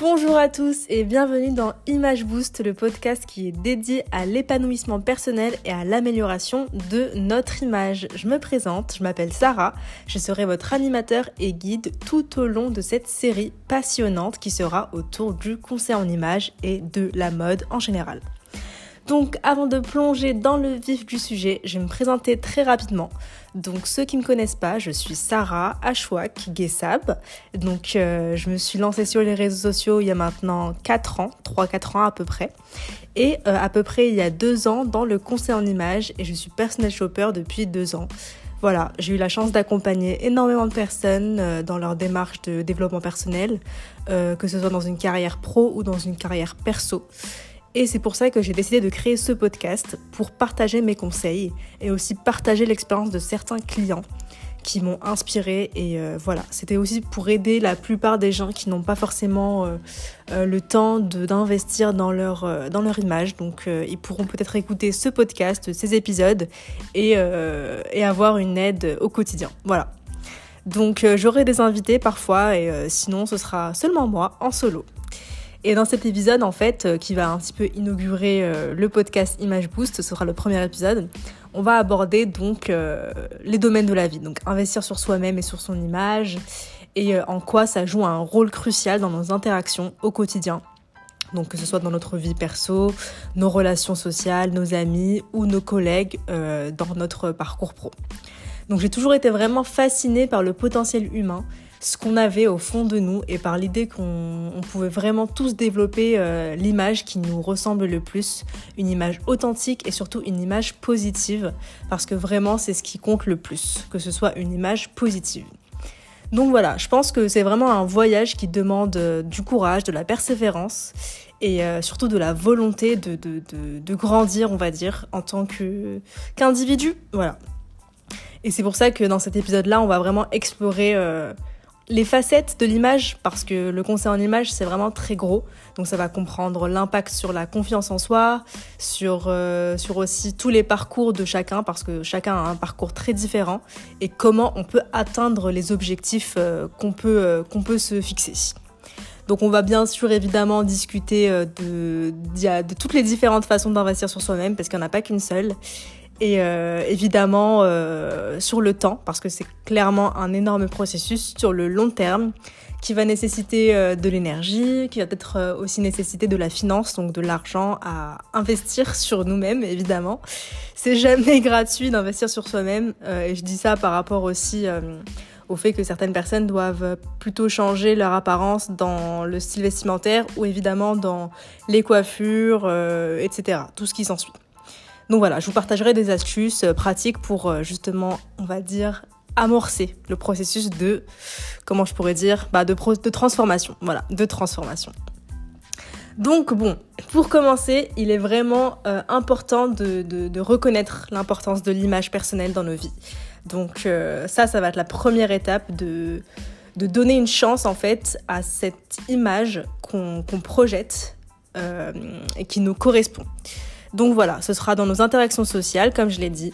Bonjour à tous et bienvenue dans Image Boost, le podcast qui est dédié à l'épanouissement personnel et à l'amélioration de notre image. Je me présente, je m'appelle Sarah, je serai votre animateur et guide tout au long de cette série passionnante qui sera autour du conseil en image et de la mode en général. Donc avant de plonger dans le vif du sujet, je vais me présenter très rapidement. Donc ceux qui ne me connaissent pas, je suis Sarah Ashwak Gessab. Donc euh, je me suis lancée sur les réseaux sociaux il y a maintenant 4 ans, 3-4 ans à peu près. Et euh, à peu près il y a 2 ans dans le conseil en images et je suis personnel shopper depuis 2 ans. Voilà, j'ai eu la chance d'accompagner énormément de personnes euh, dans leur démarche de développement personnel, que ce soit dans une carrière pro ou dans une carrière perso. Et c'est pour ça que j'ai décidé de créer ce podcast pour partager mes conseils et aussi partager l'expérience de certains clients qui m'ont inspiré. Et euh, voilà. C'était aussi pour aider la plupart des gens qui n'ont pas forcément euh, euh, le temps d'investir dans leur image. Donc ils pourront peut-être écouter ce podcast ces épisodes et, et avoir une aide au quotidien. Voilà. Donc j'aurai des invités parfois et sinon ce sera seulement moi en solo et dans cet épisode, en fait, euh, qui va un petit peu inaugurer euh, le podcast Image Boost, ce sera le premier épisode, on va aborder donc euh, les domaines de la vie. Donc investir sur soi-même et sur son image, et en quoi ça joue un rôle crucial dans nos interactions au quotidien. Donc que ce soit dans notre vie perso, nos relations sociales, nos amis ou nos collègues dans notre parcours pro. Donc j'ai toujours été vraiment fascinée par le potentiel humain ce qu'on avait au fond de nous et par l'idée qu'on pouvait vraiment tous développer euh, l'image qui nous ressemble le plus, une image authentique et surtout une image positive, parce que vraiment c'est ce qui compte le plus, que ce soit une image positive. Donc voilà, je pense que c'est vraiment un voyage qui demande euh, du courage, de la persévérance et euh, surtout de la volonté de, de, grandir, on va dire, en tant qu'individu. voilà. Et c'est pour ça que dans cet épisode-là, on va vraiment explorer les facettes de l'image, parce que le conseil en image, c'est vraiment très gros. Donc ça va comprendre l'impact sur la confiance en soi, sur, euh, sur aussi tous les parcours de chacun, parce que chacun a un parcours très différent, et comment on peut atteindre les objectifs euh, qu'on peut, euh, peut se fixer. Donc on va bien sûr évidemment discuter de, de toutes les différentes façons d'investir sur soi-même, parce qu'il n'y en a pas qu'une seule et euh, évidemment euh, sur le temps, parce que c'est clairement un énorme processus sur le long terme qui va nécessiter euh, de l'énergie, qui va peut-être aussi nécessiter de la finance, donc de l'argent à investir sur nous-mêmes, évidemment. C'est jamais gratuit d'investir sur soi-même, et je dis ça par rapport aussi au fait que certaines personnes doivent plutôt changer leur apparence dans le style vestimentaire ou évidemment dans les coiffures, etc. Tout ce qui s'ensuit. Donc voilà, je vous partagerai des astuces euh, pratiques pour euh, justement, on va dire, amorcer le processus de, comment je pourrais dire, bah de, transformation. Voilà, de transformation. Donc bon, pour commencer, il est vraiment euh, important de, reconnaître l'importance de l'image personnelle dans nos vies. Donc ça, ça va être la première étape de donner une chance en fait à cette image qu'on projette et qui nous correspond. Donc voilà, ce sera dans nos interactions sociales, comme je l'ai dit.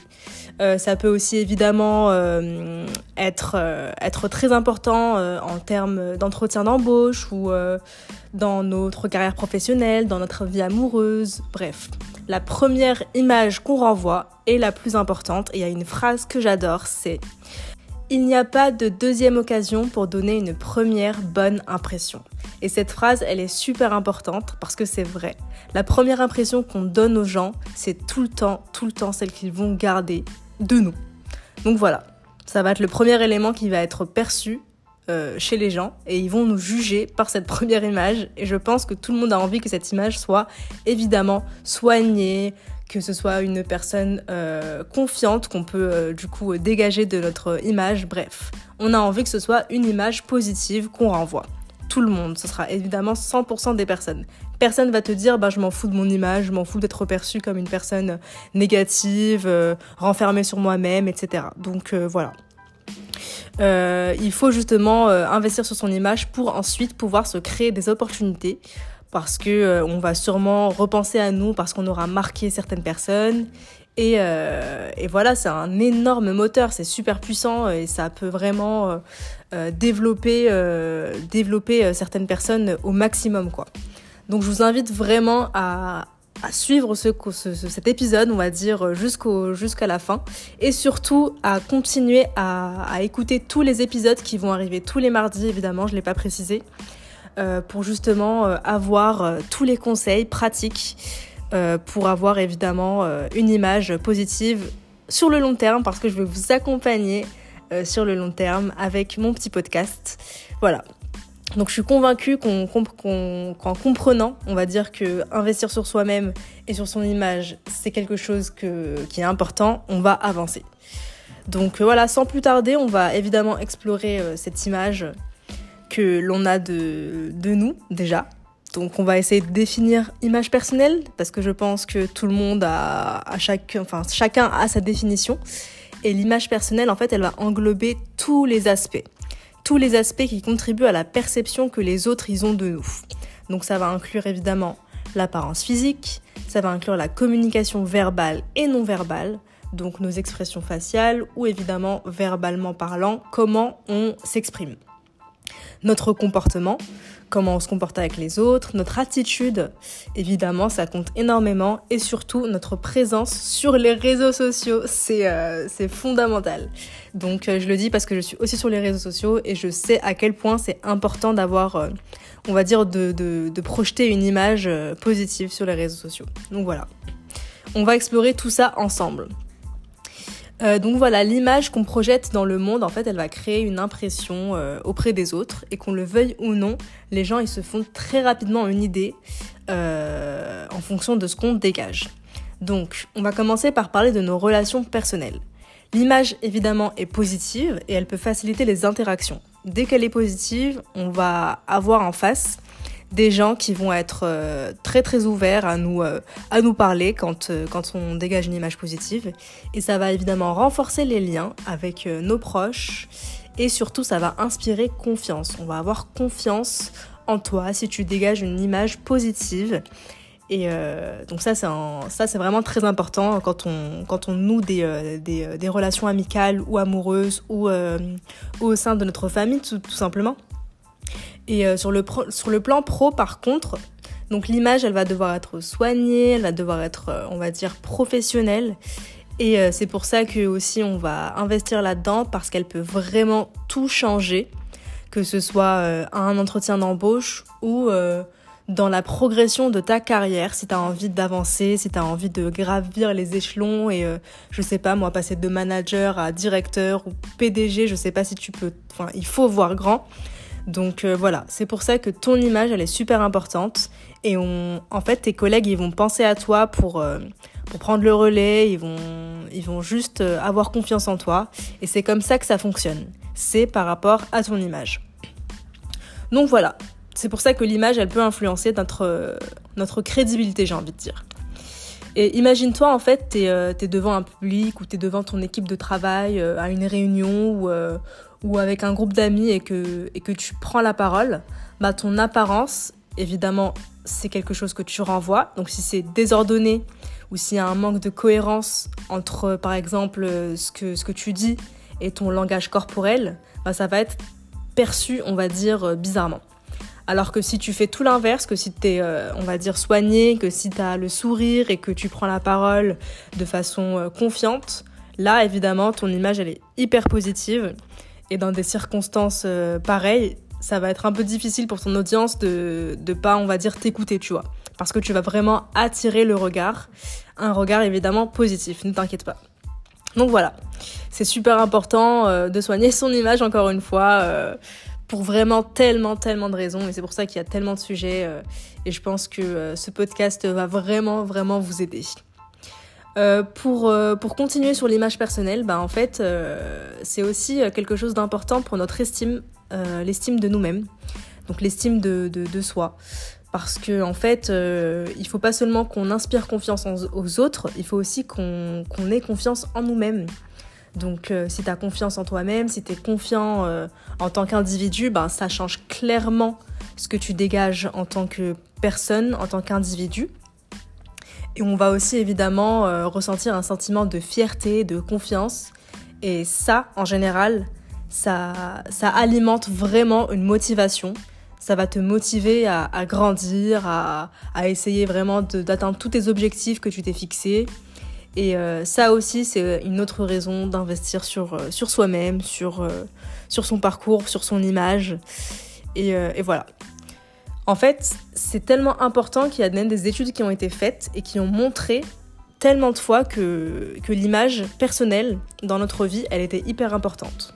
Euh, ça peut aussi évidemment euh, être, euh, être très important en termes d'entretien d'embauche ou dans notre carrière professionnelle, dans notre vie amoureuse, bref. La première image qu'on renvoie est la plus importante et il y a une phrase que j'adore, c'est il n'y a pas de deuxième occasion pour donner une première bonne impression. Et cette phrase, elle est super importante parce que c'est vrai. La première impression qu'on donne aux gens, c'est tout le temps, tout le temps celle qu'ils vont garder de nous. Donc voilà, ça va être le premier élément qui va être perçu euh, chez les gens et ils vont nous juger par cette première image. Et je pense que tout le monde a envie que cette image soit évidemment soignée, que ce soit une personne euh, confiante qu'on peut euh, du coup dégager de notre image. Bref, on a envie que ce soit une image positive qu'on renvoie. Tout le monde, ce sera évidemment 100% des personnes. Personne va te dire bah je m'en fous de mon image, je m'en fous d'être perçue comme une personne négative, euh, renfermée sur moi-même, etc. Donc voilà. il faut justement investir sur son image pour ensuite pouvoir se créer des opportunités parce que euh, on va sûrement repenser à nous parce qu'on aura marqué certaines personnes Et, et voilà, c'est un énorme moteur, c'est super puissant et ça peut vraiment développer, développer certaines personnes au maximum, quoi. Donc je vous invite vraiment à, suivre ce, cet épisode, on va dire, jusqu'à la fin. Et surtout à continuer à, à, écouter tous les épisodes qui vont arriver tous les mardis, évidemment, je ne l'ai pas précisé, euh, pour justement euh, avoir euh, tous les conseils pratiques, euh, pour avoir évidemment euh, une image positive sur le long terme, parce que je vais vous accompagner sur le long terme avec mon petit podcast. Voilà, donc je suis convaincue qu'en comprenant, on va dire que investir sur soi-même et sur son image, c'est quelque chose qui est important, on va avancer. Donc euh, voilà, sans plus tarder, on va évidemment explorer euh, cette image que l'on a de, nous déjà. Donc on va essayer de définir image personnelle parce que je pense que tout le monde a, enfin chacun a sa définition. Et l'image personnelle, en fait, elle va englober tous les aspects tous les aspects qui contribuent à la perception que les autres ils ont de nous. Donc ça va inclure évidemment l'apparence physique, ça va inclure la communication verbale et non verbale, donc nos expressions faciales ou évidemment verbalement parlant, comment on s'exprime. Notre comportement, comment on se comporte avec les autres, notre attitude, évidemment, ça compte énormément, et surtout notre présence sur les réseaux sociaux, c'est euh, fondamental. Donc euh, je le dis parce que je suis aussi sur les réseaux sociaux et je sais à quel point c'est important d'avoir, euh, on va dire, de, de, de, projeter une image positive sur les réseaux sociaux. Donc voilà, on va explorer tout ça ensemble. Euh, donc voilà, l'image qu'on projette dans le monde, en fait, elle va créer une impression euh, auprès des autres et qu'on le veuille ou non, les gens ils se font très rapidement une idée euh, en fonction de ce qu'on dégage. Donc, on va commencer par parler de nos relations personnelles. L'image évidemment est positive et elle peut faciliter les interactions. Dès qu'elle est positive, on va avoir en face des gens qui vont être euh, très très ouverts à nous, euh, à nous parler quand, euh, quand on dégage une image positive. Et ça va évidemment renforcer les liens avec nos proches et surtout ça va inspirer confiance. On va avoir confiance en toi si tu dégages une image positive. Et donc ça c'est, vraiment très important quand on, quand on noue des, des, des relations amicales ou amoureuses ou, au sein de notre famille tout simplement. Et euh, sur, le sur le plan pro, par contre, donc l'image, elle va devoir être soignée, elle va devoir être, euh, on va dire, professionnelle. Et euh, c'est pour ça que aussi on va investir là-dedans parce qu'elle peut vraiment tout changer, que ce soit un entretien d'embauche ou dans la progression de ta carrière, si tu as envie d'avancer, si tu as envie de gravir les échelons et je sais pas moi passer de manager à directeur ou PDG, je sais pas si tu peux enfin il faut voir grand. Donc euh, voilà, c'est pour ça que ton image, elle est super importante. Et en fait, tes collègues, ils vont penser à toi pour, euh, prendre le relais, ils vont, ils juste euh, avoir confiance en toi. Et c'est comme ça que ça fonctionne. C'est par rapport à ton image. Donc voilà, c'est pour ça que l'image, elle peut influencer notre, notre crédibilité, j'ai envie de dire. Et imagine-toi, en fait, t'es es devant un public ou t'es devant ton équipe de travail à une réunion ou, ou avec un groupe d'amis et que, et que tu prends la parole, bah ton apparence, évidemment, c'est quelque chose que tu renvoies. Donc si c'est désordonné ou s'il y a un manque de cohérence entre, par exemple, ce que, ce que tu dis et ton langage corporel, bah ça va être perçu, on va dire, bizarrement. Alors que si tu fais tout l'inverse, que si tu es, euh, on va dire, soigné, que si tu as le sourire et que tu prends la parole de façon euh, confiante, là, évidemment, ton image, elle est hyper positive et dans des circonstances euh, pareilles, ça va être un peu difficile pour ton audience de ne pas, on va dire, t'écouter, tu vois. Parce que tu vas vraiment attirer le regard. Un regard évidemment positif, ne t'inquiète pas. Donc voilà, c'est super important de soigner son image encore une fois. Pour vraiment tellement, tellement de raisons. Et c'est pour ça qu'il y a tellement de sujets. et je pense que ce podcast va vraiment, vraiment vous aider. Euh, pour, euh, pour continuer sur l'image personnelle, bah, en fait, euh, c'est aussi quelque chose d'important pour notre estime, l'estime de nous-mêmes, donc l'estime de, de, soi. Parce que en fait, il faut pas seulement qu'on inspire confiance aux autres, il faut aussi qu'on qu'on ait confiance en nous-mêmes. Donc si tu as confiance en toi-même, si tu es confiant en tant qu'individu, bah, ça change clairement ce que tu dégages en tant que personne, en tant qu'individu. Et on va aussi évidemment ressentir un sentiment de fierté, de confiance. Et ça, en général, ça, ça alimente vraiment une motivation. Ça va te motiver à, grandir, à, à, essayer vraiment d'atteindre tous tes objectifs que tu t'es fixés. Et euh, ça aussi, c'est une autre raison d'investir sur, euh, soi-même, sur, euh, son parcours, sur son image. Et, et voilà. En fait, c'est tellement important qu'il y a même des études qui ont été faites et qui ont montré tellement de fois que, que l'image personnelle dans notre vie, elle était hyper importante.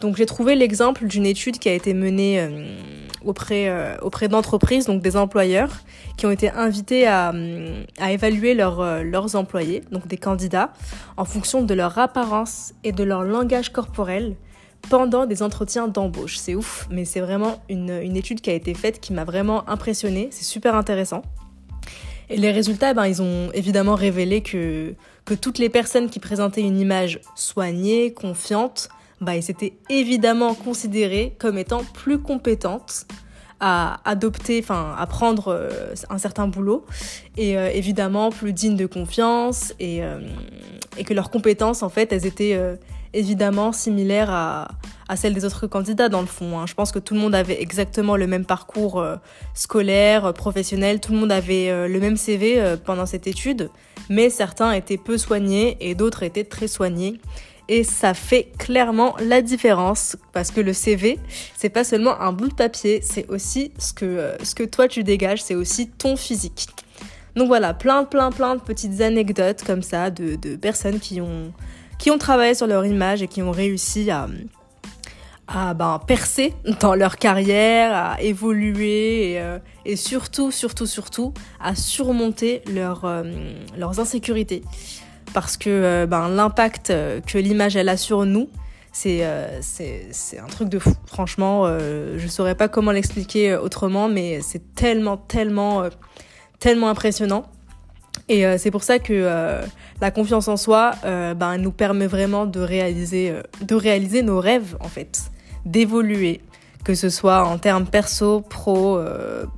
Donc j'ai trouvé l'exemple d'une étude qui a été menée euh, auprès, euh, auprès d'entreprises, donc des employeurs, qui ont été invités à, à évaluer euh, leurs employés, donc des candidats, en fonction de leur apparence et de leur langage corporel pendant des entretiens d'embauche. C'est ouf, mais c'est vraiment une, une, étude qui a été faite qui m'a vraiment impressionnée. C'est super intéressant. Et les résultats, ben, ils ont évidemment révélé que, que toutes les personnes qui présentaient une image soignée, confiante, bah, elles étaient évidemment considérées comme étant plus compétentes à adopter, enfin à prendre euh, un certain boulot et euh, évidemment plus dignes de confiance et, euh, et, que leurs compétences en fait elles étaient évidemment similaires à, à, celles des autres candidats dans le fond. Hein. Je pense que tout le monde avait exactement le même parcours scolaire, professionnel, tout le monde avait le même CV pendant cette étude, mais certains étaient peu soignés et d'autres étaient très soignés et ça fait clairement la différence parce que le CV, c'est pas seulement un bout de papier, c'est aussi ce que, euh, ce que toi tu dégages, c'est aussi ton physique. Donc voilà, plein, plein, plein de petites anecdotes comme ça de, de personnes qui ont, qui ont travaillé sur leur image et qui ont réussi à, à ben, percer dans leur carrière, à évoluer et, euh, surtout, surtout, surtout à surmonter euh, leurs insécurités parce que euh, ben, l'impact euh, que l'image elle a sur nous, c'est euh, un truc de fou. Franchement, je saurais pas comment l'expliquer autrement, mais c'est tellement, tellement, tellement impressionnant. Et c'est pour ça que la confiance en soi, ben, nous permet vraiment de réaliser, de réaliser nos rêves, en fait, d'évoluer, que ce soit en termes perso, pro,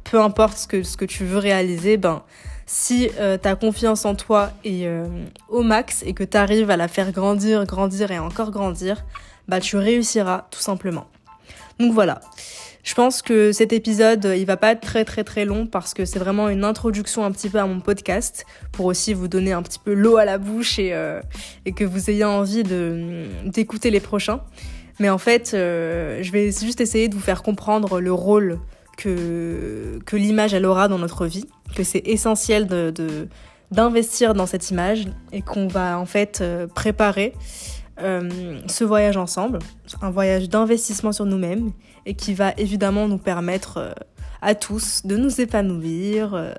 peu importe ce que, ce que tu veux réaliser, ben, si euh, ta confiance en toi est euh, au max et que tu arrives à la faire grandir, grandir et encore grandir, bah tu réussiras tout simplement. Donc voilà. Je pense que cet épisode, il va pas être très très très long parce que c'est vraiment une introduction un petit peu à mon podcast pour aussi vous donner un petit peu l'eau à la bouche et, euh, et que vous ayez envie de d'écouter les prochains. Mais en fait, je vais juste essayer de vous faire comprendre le rôle que, l'image elle aura dans notre vie, que c'est essentiel de, d'investir dans cette image et qu'on va en fait euh, préparer euh, ce voyage ensemble, un voyage d'investissement sur nous-mêmes et qui va évidemment nous permettre euh, à tous de nous épanouir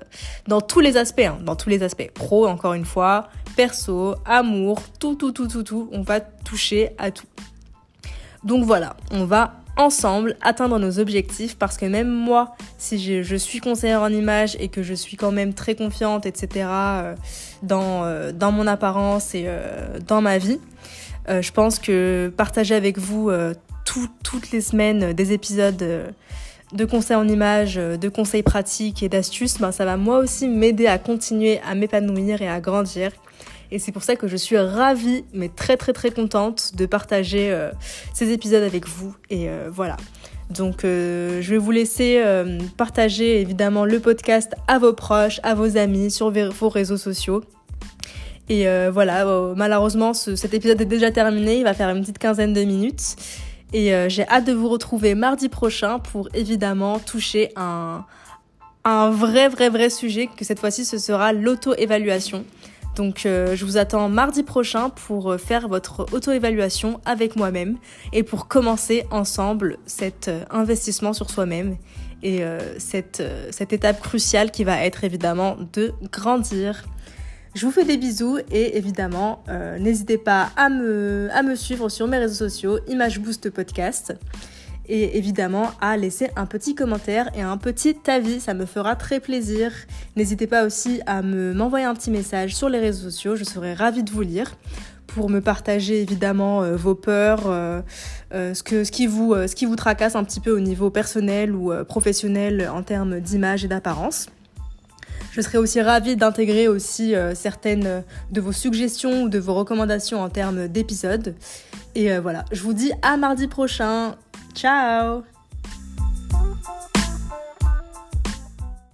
dans tous les aspects, hein, dans tous les aspects pro encore une fois, perso, amour, tout, tout, tout, tout, tout, on va toucher à tout. Donc voilà, on va ensemble atteindre nos objectifs parce que même moi, si je, suis conseillère en image et que je suis quand même très confiante, etc., euh, dans, euh, dans mon apparence et euh, dans ma vie, je pense que partager avec vous toutes les semaines des épisodes de conseils en image, de conseils pratiques et d'astuces, ben, ça va moi aussi m'aider à continuer à m'épanouir et à grandir et c'est pour ça que je suis ravie, mais très très très contente de partager euh, ces épisodes avec vous. Et euh, voilà. Donc euh, je vais vous laisser partager évidemment le podcast à vos proches, à vos amis, sur vos réseaux sociaux. Et voilà, malheureusement cet épisode est déjà terminé, il va faire une petite quinzaine de minutes. Et j'ai hâte de vous retrouver mardi prochain pour évidemment toucher un, un vrai vrai vrai sujet, que cette fois-ci ce sera l'auto-évaluation. Donc euh, je vous attends mardi prochain pour euh, faire votre auto-évaluation avec moi-même et pour commencer ensemble cet euh, investissement sur soi-même et cette, étape cruciale qui va être évidemment de grandir. Je vous fais des bisous et évidemment n'hésitez pas à me, à me suivre sur mes réseaux sociaux Image Boost Podcast et évidemment à laisser un petit commentaire et un petit avis, ça me fera très plaisir. N'hésitez pas aussi à me m'envoyer un petit message sur les réseaux sociaux, je serai ravie de vous lire pour me partager évidemment euh, vos peurs, euh, euh, ce, que, ce, qui vous, ce qui vous tracasse un petit peu au niveau personnel ou professionnel en termes d'image et d'apparence. Je serai aussi ravie d'intégrer aussi certaines de vos suggestions ou de vos recommandations en termes d'épisodes. Et voilà, je vous dis à mardi prochain. Ciao